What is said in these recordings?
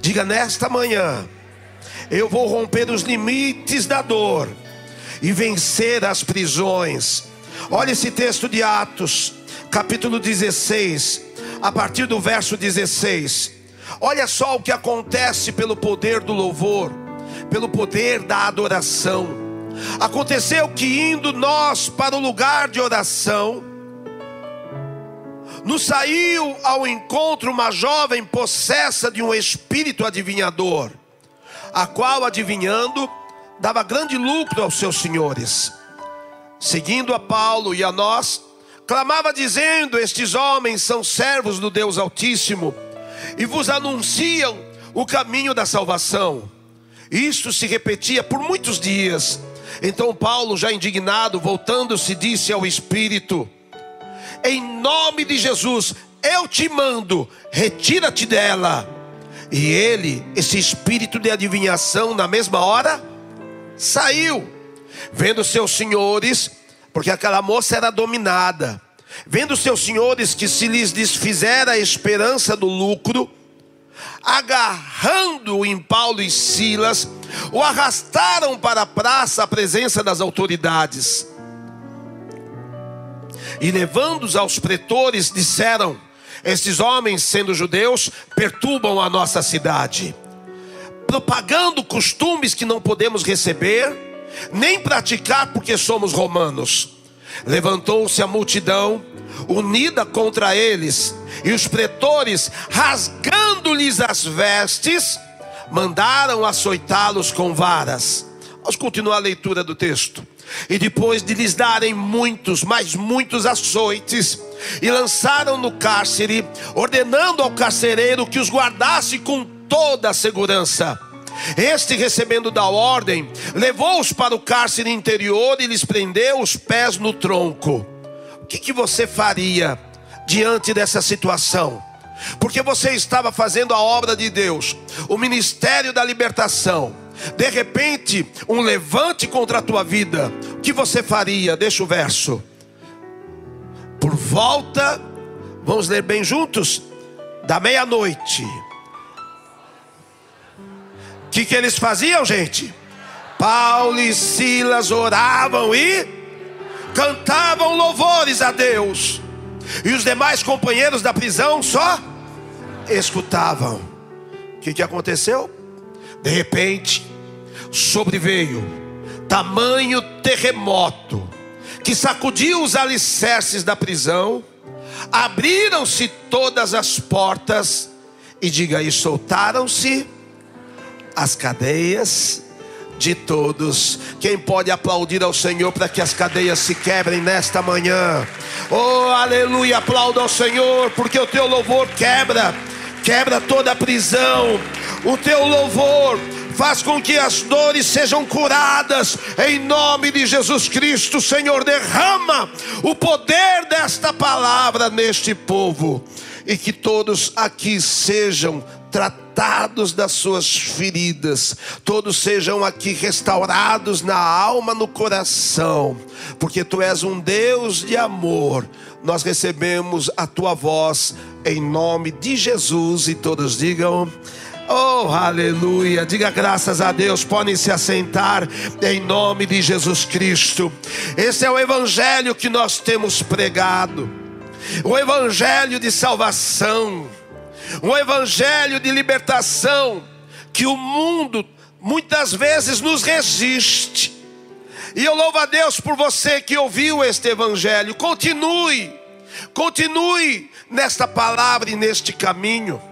Diga nesta manhã, eu vou romper os limites da dor e vencer as prisões. Olha esse texto de Atos, capítulo 16, a partir do verso 16. Olha só o que acontece pelo poder do louvor, pelo poder da adoração. Aconteceu que indo nós para o lugar de oração, nos saiu ao encontro uma jovem possessa de um espírito adivinhador, a qual, adivinhando, dava grande lucro aos seus senhores. Seguindo a Paulo e a nós, clamava dizendo: Estes homens são servos do Deus Altíssimo e vos anunciam o caminho da salvação. Isto se repetia por muitos dias. Então Paulo, já indignado, voltando-se, disse ao Espírito: Em nome de Jesus, eu te mando, retira-te dela. E ele, esse espírito de adivinhação, na mesma hora, saiu, vendo seus senhores, porque aquela moça era dominada, vendo seus senhores que se lhes desfizera a esperança do lucro, agarrando-o em Paulo e Silas, o arrastaram para a praça à presença das autoridades. E levando-os aos pretores, disseram: Estes homens, sendo judeus, perturbam a nossa cidade propagando costumes que não podemos receber, nem praticar porque somos romanos. Levantou-se a multidão, unida contra eles, e os pretores, rasgando-lhes as vestes, mandaram açoitá-los com varas. Vamos continuar a leitura do texto. E depois de lhes darem muitos, mas muitos açoites, e lançaram no cárcere, ordenando ao carcereiro que os guardasse com toda a segurança. Este, recebendo da ordem, levou-os para o cárcere interior e lhes prendeu os pés no tronco. O que, que você faria diante dessa situação? Porque você estava fazendo a obra de Deus, o ministério da libertação. De repente, um levante contra a tua vida. O que você faria? Deixa o verso. Por volta, vamos ler bem juntos? Da meia-noite o que, que eles faziam, gente? Paulo e Silas oravam e cantavam louvores a Deus. E os demais companheiros da prisão só escutavam. O que, que aconteceu? De repente, sobreveio tamanho terremoto que sacudiu os alicerces da prisão, abriram-se todas as portas, e diga aí, soltaram-se as cadeias de todos. Quem pode aplaudir ao Senhor para que as cadeias se quebrem nesta manhã? Oh, aleluia! Aplauda ao Senhor, porque o teu louvor quebra, quebra toda a prisão. O teu louvor faz com que as dores sejam curadas, em nome de Jesus Cristo, Senhor, derrama o poder desta palavra neste povo, e que todos aqui sejam tratados das suas feridas, todos sejam aqui restaurados na alma, no coração, porque tu és um Deus de amor. Nós recebemos a tua voz em nome de Jesus e todos digam. Oh, aleluia. Diga graças a Deus. Podem se assentar em nome de Jesus Cristo. Esse é o evangelho que nós temos pregado. O evangelho de salvação um evangelho de libertação que o mundo muitas vezes nos resiste. E eu louvo a Deus por você que ouviu este evangelho. Continue, continue nesta palavra e neste caminho.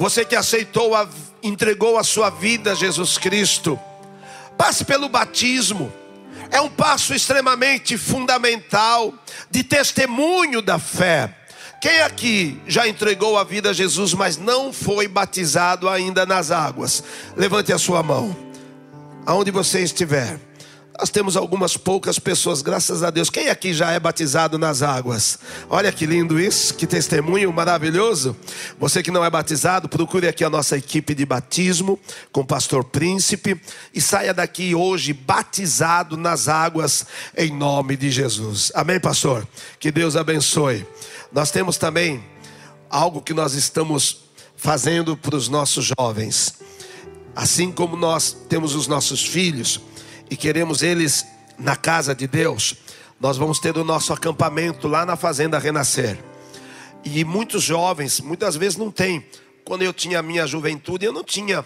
Você que aceitou, a, entregou a sua vida a Jesus Cristo. Passe pelo batismo. É um passo extremamente fundamental de testemunho da fé. Quem aqui já entregou a vida a Jesus, mas não foi batizado ainda nas águas? Levante a sua mão, aonde você estiver. Nós temos algumas poucas pessoas, graças a Deus. Quem aqui já é batizado nas águas? Olha que lindo isso, que testemunho maravilhoso. Você que não é batizado, procure aqui a nossa equipe de batismo com o pastor Príncipe e saia daqui hoje batizado nas águas em nome de Jesus. Amém, pastor? Que Deus abençoe. Nós temos também algo que nós estamos fazendo para os nossos jovens. Assim como nós temos os nossos filhos e queremos eles na casa de Deus, nós vamos ter o nosso acampamento lá na Fazenda Renascer. E muitos jovens, muitas vezes não tem. Quando eu tinha a minha juventude, eu não tinha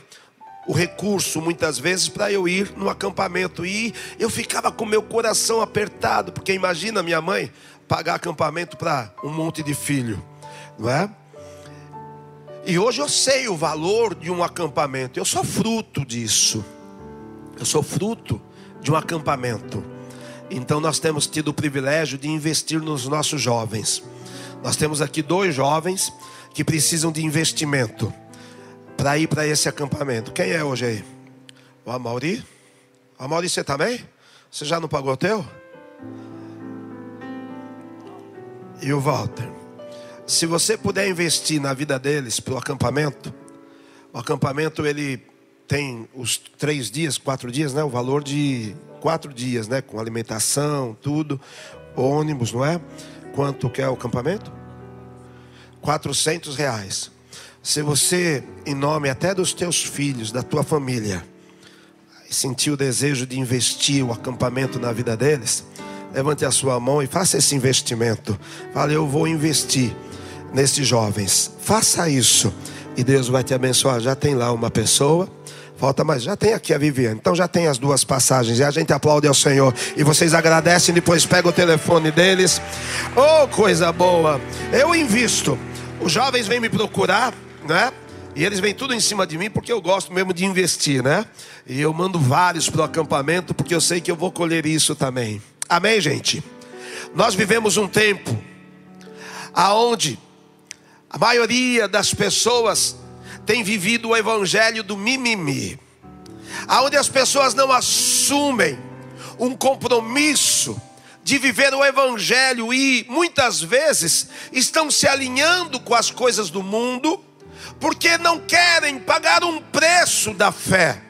o recurso muitas vezes para eu ir no acampamento e eu ficava com meu coração apertado, porque imagina minha mãe pagar acampamento para um monte de filho, não é? E hoje eu sei o valor de um acampamento. Eu sou fruto disso. Eu sou fruto de um acampamento. Então nós temos tido o privilégio de investir nos nossos jovens. Nós temos aqui dois jovens que precisam de investimento para ir para esse acampamento. Quem é hoje aí? O Amauri? O Amauri, você também? Você já não pagou o teu? E o Walter? Se você puder investir na vida deles para o acampamento, o acampamento ele tem os três dias, quatro dias, né? O valor de quatro dias, né? Com alimentação, tudo, ônibus, não é? Quanto que é o acampamento? 400 reais. Se você, em nome até dos teus filhos, da tua família, sentir o desejo de investir o acampamento na vida deles, levante a sua mão e faça esse investimento. Fale, eu vou investir nesses jovens. Faça isso e Deus vai te abençoar. Já tem lá uma pessoa. Falta mais, já tem aqui a Viviane. Então já tem as duas passagens. E a gente aplaude ao Senhor. E vocês agradecem, depois pega o telefone deles. Oh, coisa boa! Eu invisto. Os jovens vêm me procurar, né? E eles vêm tudo em cima de mim porque eu gosto mesmo de investir, né? E eu mando vários para o acampamento porque eu sei que eu vou colher isso também. Amém, gente? Nós vivemos um tempo aonde a maioria das pessoas tem vivido o evangelho do mimimi, aonde as pessoas não assumem um compromisso de viver o evangelho e muitas vezes estão se alinhando com as coisas do mundo, porque não querem pagar um preço da fé,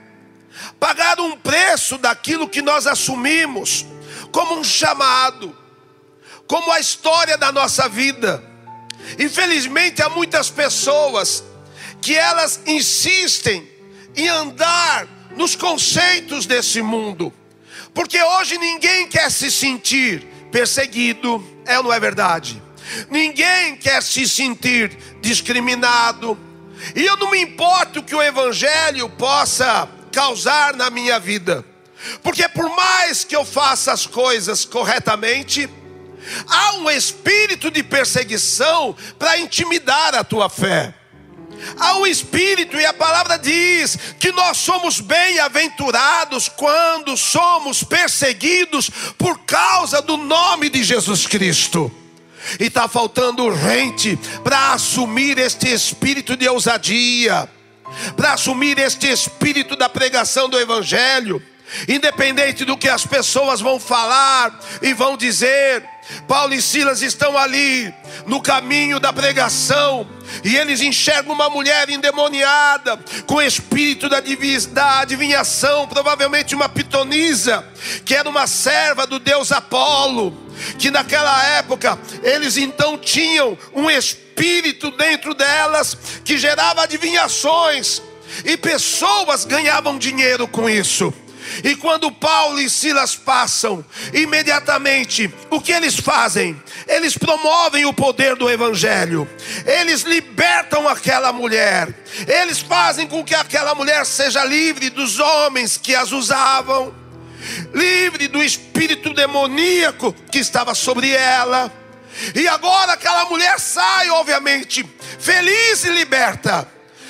pagar um preço daquilo que nós assumimos como um chamado, como a história da nossa vida. Infelizmente há muitas pessoas que elas insistem em andar nos conceitos desse mundo. Porque hoje ninguém quer se sentir perseguido, é ou não é verdade? Ninguém quer se sentir discriminado. E eu não me importo que o evangelho possa causar na minha vida. Porque por mais que eu faça as coisas corretamente, Há um espírito de perseguição para intimidar a tua fé. Um espírito, e a palavra diz que nós somos bem-aventurados quando somos perseguidos por causa do nome de Jesus Cristo. E está faltando gente para assumir este espírito de ousadia, para assumir este espírito da pregação do Evangelho, independente do que as pessoas vão falar e vão dizer, Paulo e Silas estão ali no caminho da pregação e eles enxergam uma mulher endemoniada com espírito da, da adivinhação, provavelmente uma pitonisa, que era uma serva do deus Apolo, que naquela época eles então tinham um espírito dentro delas que gerava adivinhações e pessoas ganhavam dinheiro com isso. E quando Paulo e Silas passam, imediatamente, o que eles fazem? Eles promovem o poder do Evangelho, eles libertam aquela mulher, eles fazem com que aquela mulher seja livre dos homens que as usavam, livre do espírito demoníaco que estava sobre ela. E agora aquela mulher sai, obviamente, feliz e liberta.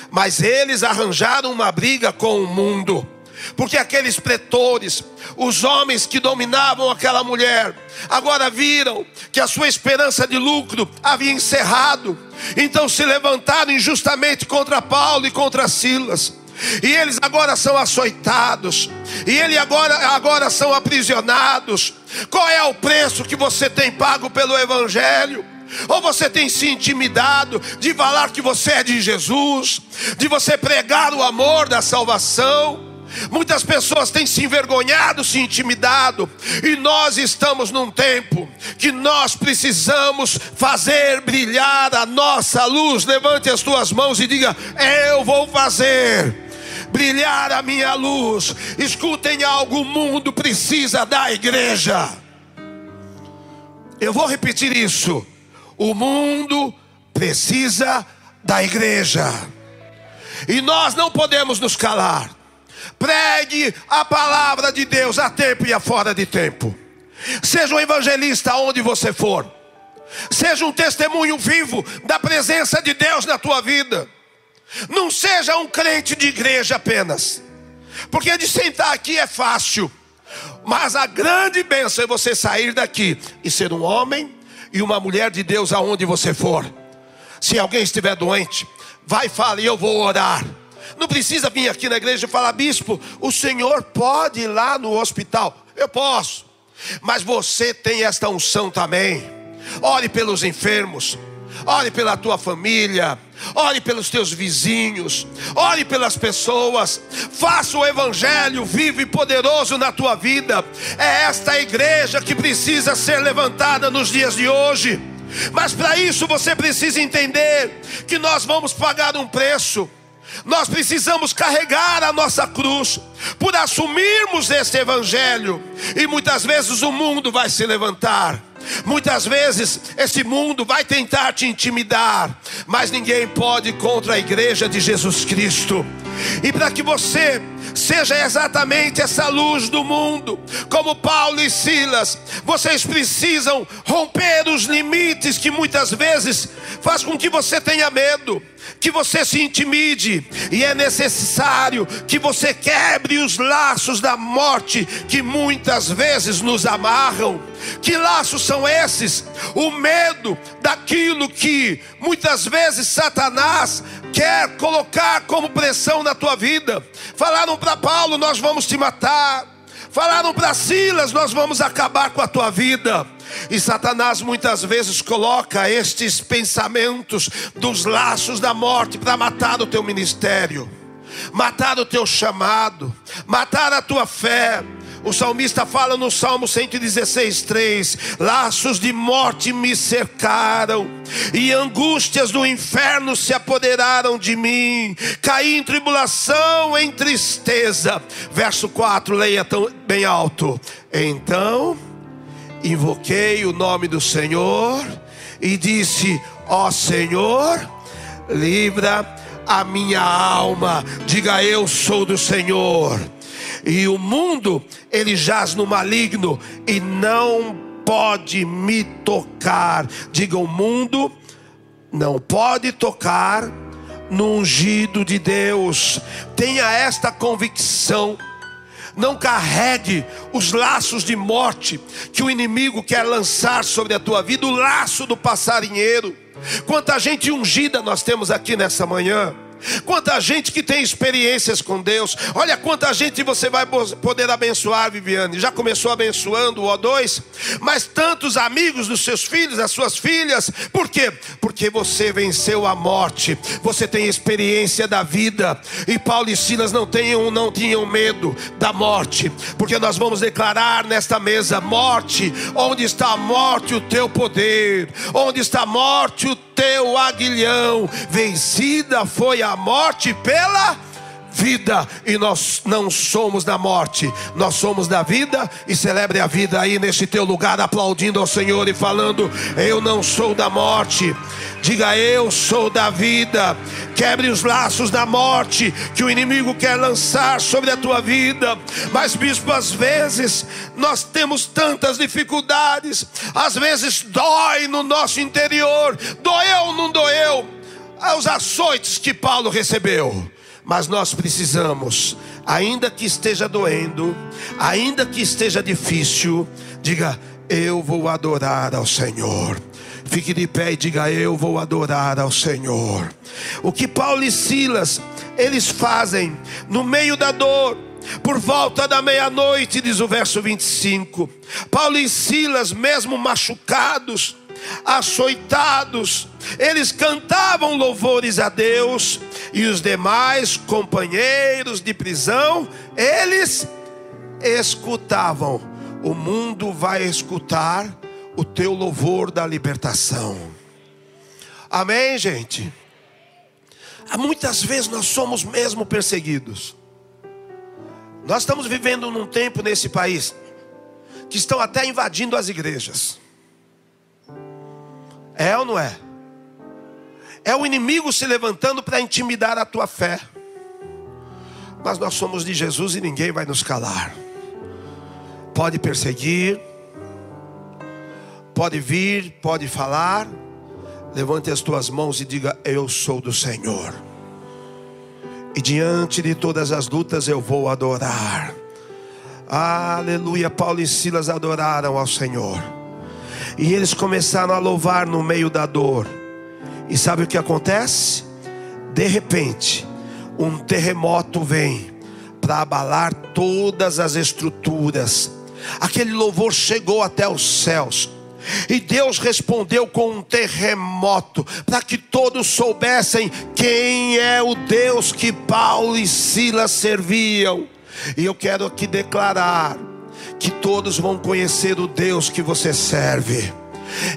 Mas eles arranjaram uma briga com o mundo porque aqueles pretores, os homens que dominavam aquela mulher, agora viram que a sua esperança de lucro havia encerrado, então se levantaram injustamente contra Paulo e contra Silas. E eles agora são açoitados, e eles agora, agora são aprisionados. Qual é o preço que você tem pago pelo Evangelho? Ou você tem se intimidado de falar que você é de Jesus, de você pregar o amor da salvação? Muitas pessoas têm se envergonhado, se intimidado, e nós estamos num tempo que nós precisamos fazer brilhar a nossa luz. Levante as tuas mãos e diga: Eu vou fazer brilhar a minha luz. Escutem algo: o mundo precisa da igreja. Eu vou repetir isso. O mundo precisa da igreja. E nós não podemos nos calar. Pregue a palavra de Deus a tempo e a fora de tempo. Seja um evangelista onde você for. Seja um testemunho vivo da presença de Deus na tua vida. Não seja um crente de igreja apenas. Porque de sentar aqui é fácil. Mas a grande bênção é você sair daqui e ser um homem e uma mulher de Deus aonde você for. Se alguém estiver doente, vai fala e eu vou orar. Não precisa vir aqui na igreja e falar, bispo, o senhor pode ir lá no hospital. Eu posso. Mas você tem esta unção também. Ore pelos enfermos. Ore pela tua família. Ore pelos teus vizinhos. Ore pelas pessoas. Faça o evangelho vivo e poderoso na tua vida. É esta igreja que precisa ser levantada nos dias de hoje. Mas para isso você precisa entender que nós vamos pagar um preço. Nós precisamos carregar a nossa cruz por assumirmos este evangelho. E muitas vezes o mundo vai se levantar. Muitas vezes esse mundo vai tentar te intimidar, mas ninguém pode contra a igreja de Jesus Cristo. E para que você seja exatamente essa luz do mundo, como Paulo e Silas, vocês precisam romper os limites que muitas vezes faz com que você tenha medo, que você se intimide, e é necessário que você quebre os laços da morte que muitas vezes nos amarram. Que laços são esses? O medo daquilo que muitas vezes Satanás quer colocar como pressão na tua vida. Falaram para Paulo: Nós vamos te matar. Falaram para Silas: Nós vamos acabar com a tua vida. E Satanás muitas vezes coloca estes pensamentos dos laços da morte para matar o teu ministério, matar o teu chamado, matar a tua fé, o salmista fala no Salmo 116, 3: Laços de morte me cercaram, e angústias do inferno se apoderaram de mim, caí em tribulação, em tristeza. Verso 4, leia tão bem alto. Então invoquei o nome do Senhor e disse: Ó Senhor, livra a minha alma. Diga eu sou do Senhor. E o mundo, ele jaz no maligno e não pode me tocar. Diga o mundo não pode tocar no ungido de Deus. Tenha esta convicção. Não carregue os laços de morte que o inimigo quer lançar sobre a tua vida, o laço do passarinheiro. Quanta gente ungida nós temos aqui nessa manhã. Quanta gente que tem experiências com Deus. Olha quanta gente você vai poder abençoar, Viviane. Já começou abençoando o O2, mas tantos amigos dos seus filhos, das suas filhas. Por quê? Porque você venceu a morte. Você tem experiência da vida. E Paulo e Silas não tinham, não tinham medo da morte, porque nós vamos declarar nesta mesa: morte, onde está a morte, o teu poder? Onde está a morte, o teu aguilhão? Vencida foi a morte pela vida, e nós não somos da morte, nós somos da vida, e celebre a vida aí nesse teu lugar, aplaudindo ao Senhor e falando: Eu não sou da morte, diga eu sou da vida. Quebre os laços da morte que o inimigo quer lançar sobre a tua vida. Mas, bispo, às vezes nós temos tantas dificuldades, às vezes dói no nosso interior, doeu, não doeu aos açoites que Paulo recebeu. Mas nós precisamos, ainda que esteja doendo, ainda que esteja difícil, diga: Eu vou adorar ao Senhor. Fique de pé e diga: Eu vou adorar ao Senhor. O que Paulo e Silas eles fazem no meio da dor, por volta da meia-noite, diz o verso 25. Paulo e Silas, mesmo machucados, açoitados, eles cantavam louvores a Deus, e os demais companheiros de prisão, eles escutavam. O mundo vai escutar o teu louvor da libertação. Amém, gente? Muitas vezes nós somos mesmo perseguidos. Nós estamos vivendo num tempo nesse país que estão até invadindo as igrejas. É ou não é? É o inimigo se levantando para intimidar a tua fé. Mas nós somos de Jesus e ninguém vai nos calar. Pode perseguir, pode vir, pode falar. Levante as tuas mãos e diga: Eu sou do Senhor. E diante de todas as lutas eu vou adorar. Aleluia. Paulo e Silas adoraram ao Senhor. E eles começaram a louvar no meio da dor. E sabe o que acontece? De repente, um terremoto vem para abalar todas as estruturas. Aquele louvor chegou até os céus. E Deus respondeu com um terremoto, para que todos soubessem quem é o Deus que Paulo e Silas serviam. E eu quero aqui declarar que todos vão conhecer o Deus que você serve.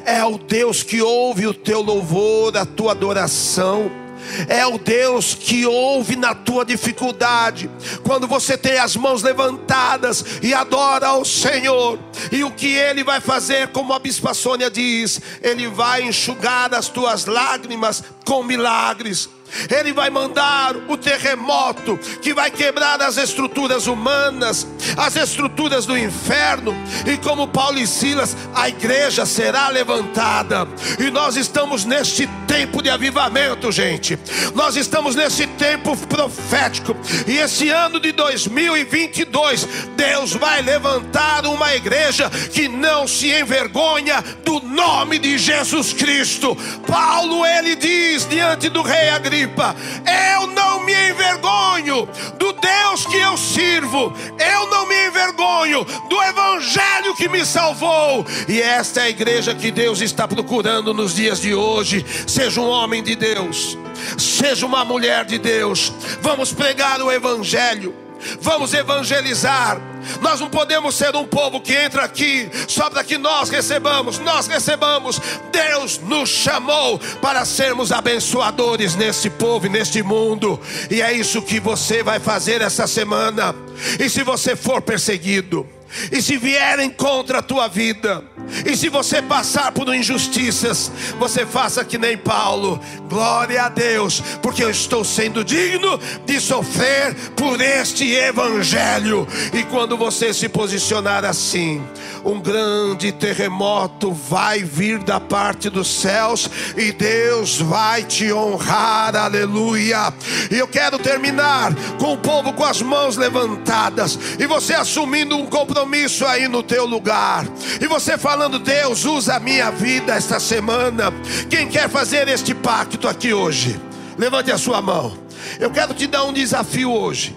É o Deus que ouve o teu louvor, a tua adoração é o Deus que ouve na tua dificuldade, quando você tem as mãos levantadas e adora ao Senhor, e o que Ele vai fazer, como a Bispa Sônia diz, Ele vai enxugar as tuas lágrimas com milagres. Ele vai mandar o terremoto que vai quebrar as estruturas humanas, as estruturas do inferno, e como Paulo e Silas, a igreja será levantada. E nós estamos neste tempo de avivamento, gente. Nós estamos nesse tempo profético, e esse ano de 2022, Deus vai levantar uma igreja que não se envergonha do nome de Jesus Cristo. Paulo ele diz diante do rei Agripa eu não me envergonho do Deus que eu sirvo, eu não me envergonho do Evangelho que me salvou, e esta é a igreja que Deus está procurando nos dias de hoje. Seja um homem de Deus, seja uma mulher de Deus, vamos pregar o Evangelho Vamos evangelizar. Nós não podemos ser um povo que entra aqui só para que nós recebamos. Nós recebamos. Deus nos chamou para sermos abençoadores nesse povo e neste mundo. E é isso que você vai fazer essa semana. E se você for perseguido, e se vierem contra a tua vida, e se você passar por injustiças, você faça que nem Paulo. Glória a Deus, porque eu estou sendo digno de sofrer por este evangelho. E quando você se posicionar assim, um grande terremoto vai vir da parte dos céus e Deus vai te honrar. Aleluia. E eu quero terminar com o povo com as mãos levantadas e você assumindo um compromisso aí no teu lugar. E você falando falando, Deus, usa a minha vida esta semana. Quem quer fazer este pacto aqui hoje? Levante a sua mão. Eu quero te dar um desafio hoje.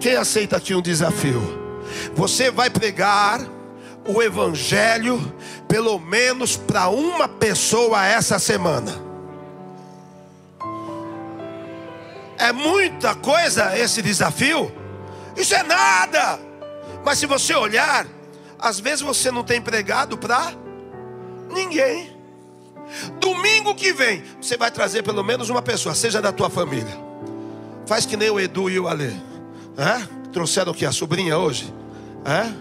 Quem aceita aqui um desafio? Você vai pregar o Evangelho, pelo menos para uma pessoa essa semana. É muita coisa esse desafio? Isso é nada. Mas se você olhar, às vezes você não tem pregado para ninguém. Domingo que vem, você vai trazer pelo menos uma pessoa, seja da tua família. Faz que nem o Edu e o Alê. É? Trouxeram o que? A sobrinha hoje? É?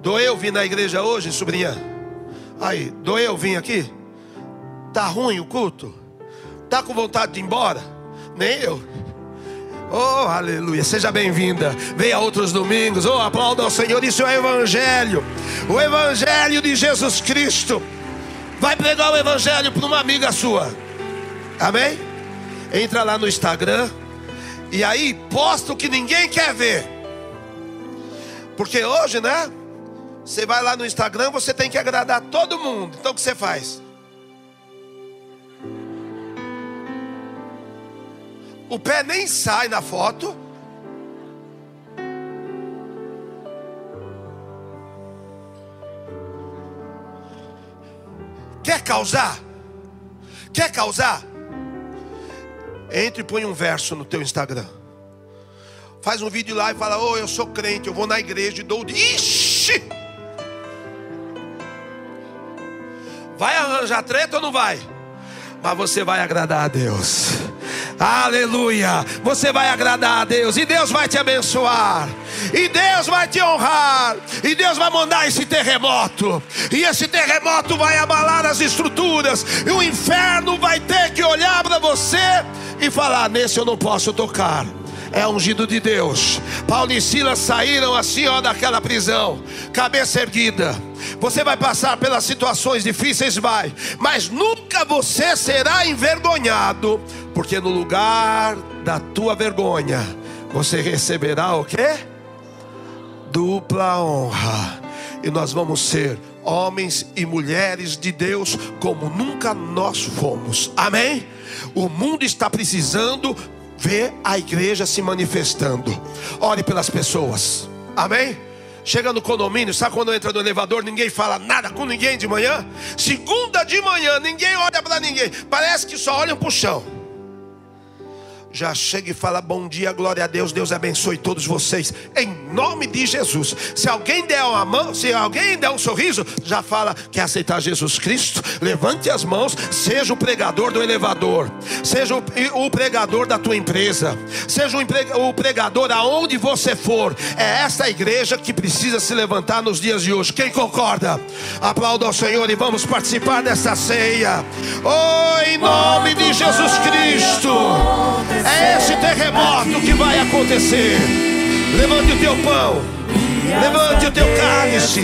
Doeu vir na igreja hoje, sobrinha? Aí, doeu vir aqui? Tá ruim o culto? Tá com vontade de ir embora? Nem eu. Oh, aleluia. Seja bem-vinda. Venha outros domingos. Oh, aplauda ao Senhor. Isso é o Evangelho. O Evangelho de Jesus Cristo. Vai pregar o Evangelho para uma amiga sua. Amém? Entra lá no Instagram. E aí posta o que ninguém quer ver. Porque hoje, né? Você vai lá no Instagram, você tem que agradar todo mundo. Então o que você faz? O pé nem sai na foto. Quer causar? Quer causar? Entre e põe um verso no teu Instagram. Faz um vídeo lá e fala: Ô, oh, eu sou crente, eu vou na igreja e dou. Ixi! Vai arranjar treta ou não vai? Mas você vai agradar a Deus. Aleluia! Você vai agradar a Deus e Deus vai te abençoar. E Deus vai te honrar. E Deus vai mandar esse terremoto. E esse terremoto vai abalar as estruturas. E o inferno vai ter que olhar para você e falar: Nesse eu não posso tocar é ungido de Deus. Paulo e Silas saíram assim, ó, daquela prisão, cabeça erguida. Você vai passar pelas situações difíceis, vai, mas nunca você será envergonhado, porque no lugar da tua vergonha, você receberá o quê? Dupla honra. E nós vamos ser homens e mulheres de Deus como nunca nós fomos. Amém? O mundo está precisando ver a igreja se manifestando. Ore pelas pessoas. Amém? Chega no condomínio, sabe quando entra no elevador, ninguém fala nada com ninguém de manhã? Segunda de manhã, ninguém olha para ninguém. Parece que só olham para o chão já chega e fala bom dia, glória a Deus, Deus abençoe todos vocês, em nome de Jesus. Se alguém der uma mão, se alguém der um sorriso, já fala que aceitar Jesus Cristo, levante as mãos, seja o pregador do elevador, seja o, pregador da tua empresa, seja o pregador aonde você for. É essa igreja que precisa se levantar nos dias de hoje. Quem concorda? Aplauda ao Senhor e vamos participar dessa ceia. Oh, em nome de Jesus Cristo. É esse terremoto que vai acontecer. Levante o teu pão, levante o teu cálice,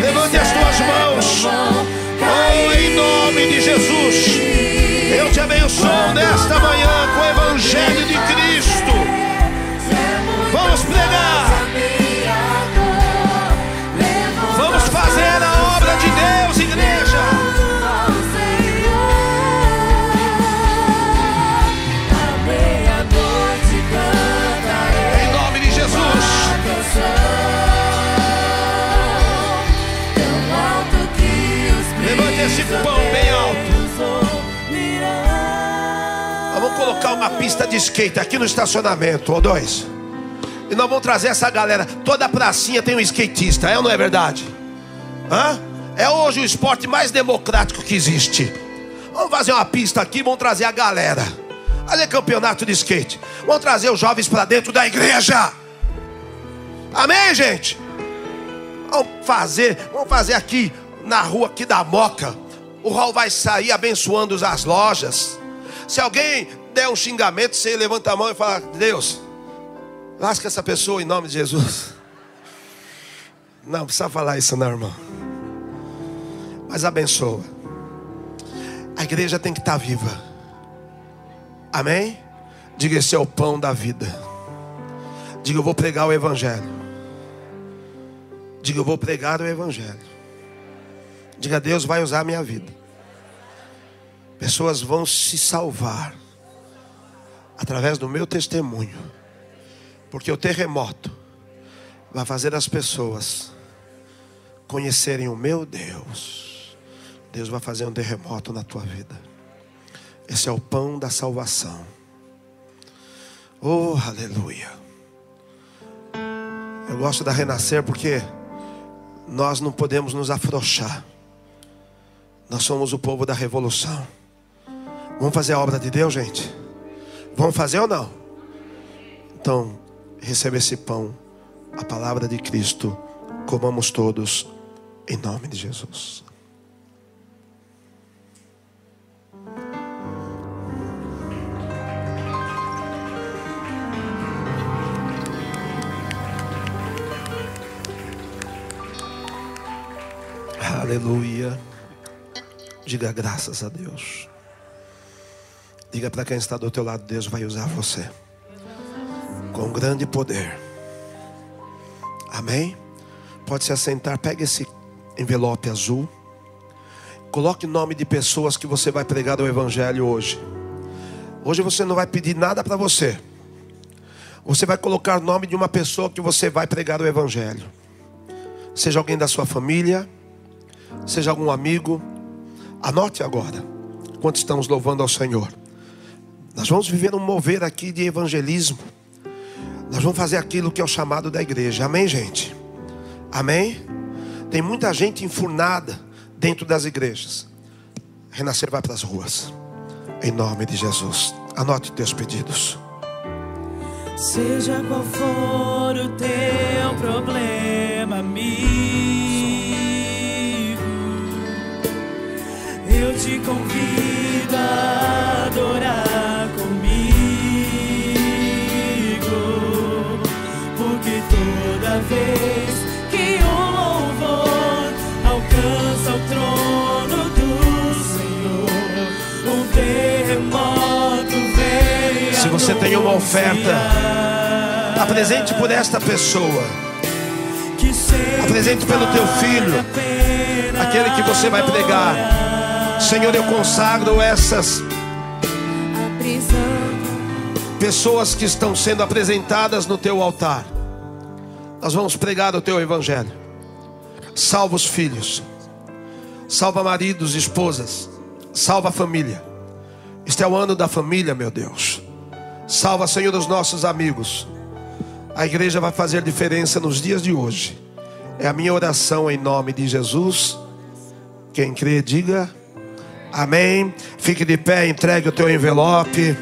levante as tuas mãos. Oh, em nome de Jesus, eu te abençoo nesta manhã com o Evangelho de Cristo. Vamos pregar. Vamos fazer a obra de Deus, igreja. Pista de skate aqui no estacionamento, ou dois. E nós vamos trazer essa galera. Toda pracinha tem um skatista, é ou não é verdade? Hã? É hoje o esporte mais democrático que existe. Vamos fazer uma pista aqui, vamos trazer a galera. Olha campeonato de skate. Vamos trazer os jovens para dentro da igreja. Amém, gente? Vamos fazer, vamos fazer aqui na rua aqui da Moca. O Raul vai sair abençoando as lojas. Se alguém der um xingamento, você levanta a mão e fala: Deus, lasca essa pessoa em nome de Jesus. Não, precisa falar isso, não, irmão. Mas abençoa. A igreja tem que estar viva. Amém? Diga: esse é o pão da vida. Diga: eu vou pregar o Evangelho. Diga: eu vou pregar o Evangelho. Diga, Deus vai usar a minha vida. Pessoas vão se salvar através do meu testemunho. Porque o terremoto vai fazer as pessoas conhecerem o meu Deus. Deus vai fazer um terremoto na tua vida. Esse é o pão da salvação. Oh, aleluia. Eu gosto da renascer porque nós não podemos nos afrouxar. Nós somos o povo da revolução. Vamos fazer a obra de Deus, gente? Vamos fazer ou não? Então, receba esse pão, a palavra de Cristo. Comamos todos, em nome de Jesus. Aleluia. Diga graças a Deus. Diga para quem está do teu lado, Deus vai usar você com grande poder. Amém? Pode se assentar, pega esse envelope azul. Coloque o nome de pessoas que você vai pregar o evangelho hoje. Hoje você não vai pedir nada para você. Você vai colocar o nome de uma pessoa que você vai pregar o evangelho. Seja alguém da sua família, seja algum amigo, Anote agora, enquanto estamos louvando ao Senhor. Nós vamos viver um mover aqui de evangelismo. Nós vamos fazer aquilo que é o chamado da igreja. Amém, gente? Amém? Tem muita gente enfurnada dentro das igrejas. Renascer vai para as ruas. Em nome de Jesus. Anote teus pedidos. Seja qual for o teu problema, amigo, eu te convido a adorar vez que o louvor alcança o trono do Senhor, um terremoto vem. Se você tem uma oferta, apresente por esta pessoa. Apresente pelo teu filho, aquele que você vai pregar. Senhor, eu consagro essas pessoas que estão sendo apresentadas no teu altar. Nós vamos pregar o teu evangelho. Salva os filhos, salva maridos, esposas, salva a família. Este é o ano da família, meu Deus. Salva, Senhor, os nossos amigos. A igreja vai fazer diferença nos dias de hoje. É a minha oração em nome de Jesus. Quem crê, diga amém. Fique de pé, entregue o teu envelope.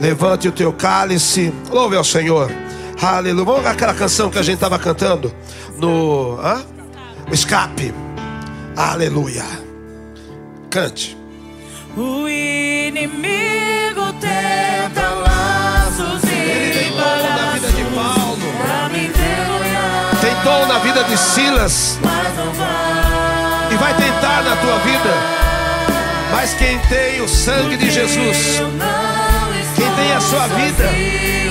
Levante o teu cálice. Louve ao Senhor. Aleluia. Vamos aquela canção que a gente estava cantando no hã? escape. Aleluia. Cante. O inimigo tenta laços e tentou na vida de Paulo. Tentou na vida de Silas. E vai tentar na tua vida. Mas quem tem o sangue de Jesus, Tem a sua vida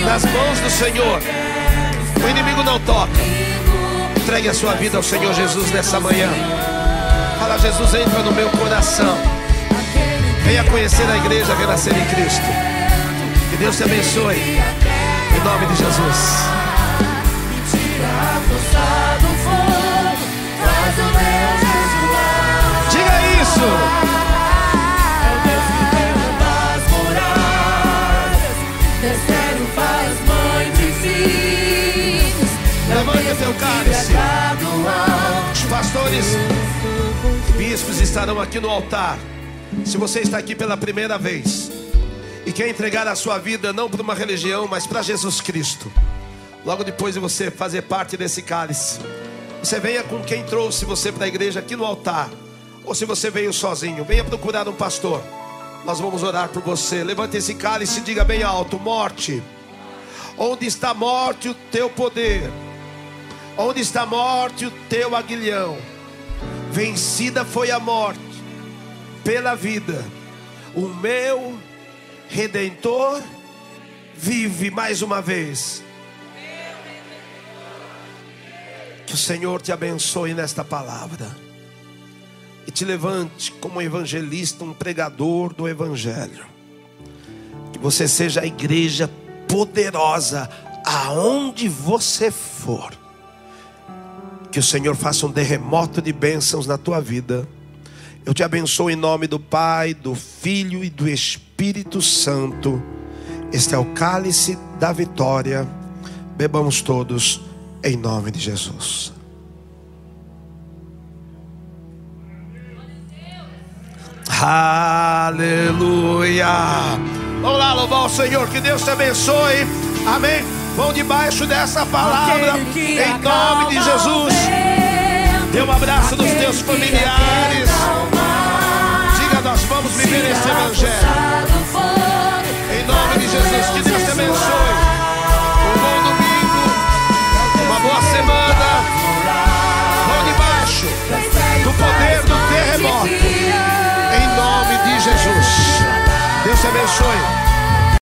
nas mãos do Senhor, o inimigo não toca. Entregue a sua vida ao Senhor Jesus nessa manhã. Fala, Jesus, entra no meu coração. Venha conhecer a igreja Renascer em Cristo. Que Deus te abençoe. Em nome de Jesus. Tira a Cálice. Os pastores e bispos estarão aqui no altar. Se você está aqui pela primeira vez e quer entregar a sua vida não para uma religião, mas para Jesus Cristo, logo depois de você fazer parte desse cálice, você venha com quem trouxe você para a igreja aqui no altar, ou se você veio sozinho, venha procurar um pastor. Nós vamos orar por você. Levante esse cálice e diga bem alto: morte. Onde está a morte, o teu poder? Onde está a morte, o teu aguilhão? Vencida foi a morte pela vida. O meu redentor vive mais uma vez. Que o Senhor te abençoe nesta palavra e te levante como um evangelista, um pregador do evangelho. Que você seja a igreja poderosa aonde você for. Que o Senhor faça um terremoto de bênçãos na tua vida. Eu te abençoo em nome do Pai, do Filho e do Espírito Santo. Este é o cálice da vitória. Bebamos todos em nome de Jesus. Aleluia. Vamos lá louvar o Senhor. Que Deus te abençoe. Amém. Vão debaixo dessa palavra em nome de Jesus. Dê um abraço nos aquele teus familiares. Diga, nós vamos viver esse evangelho.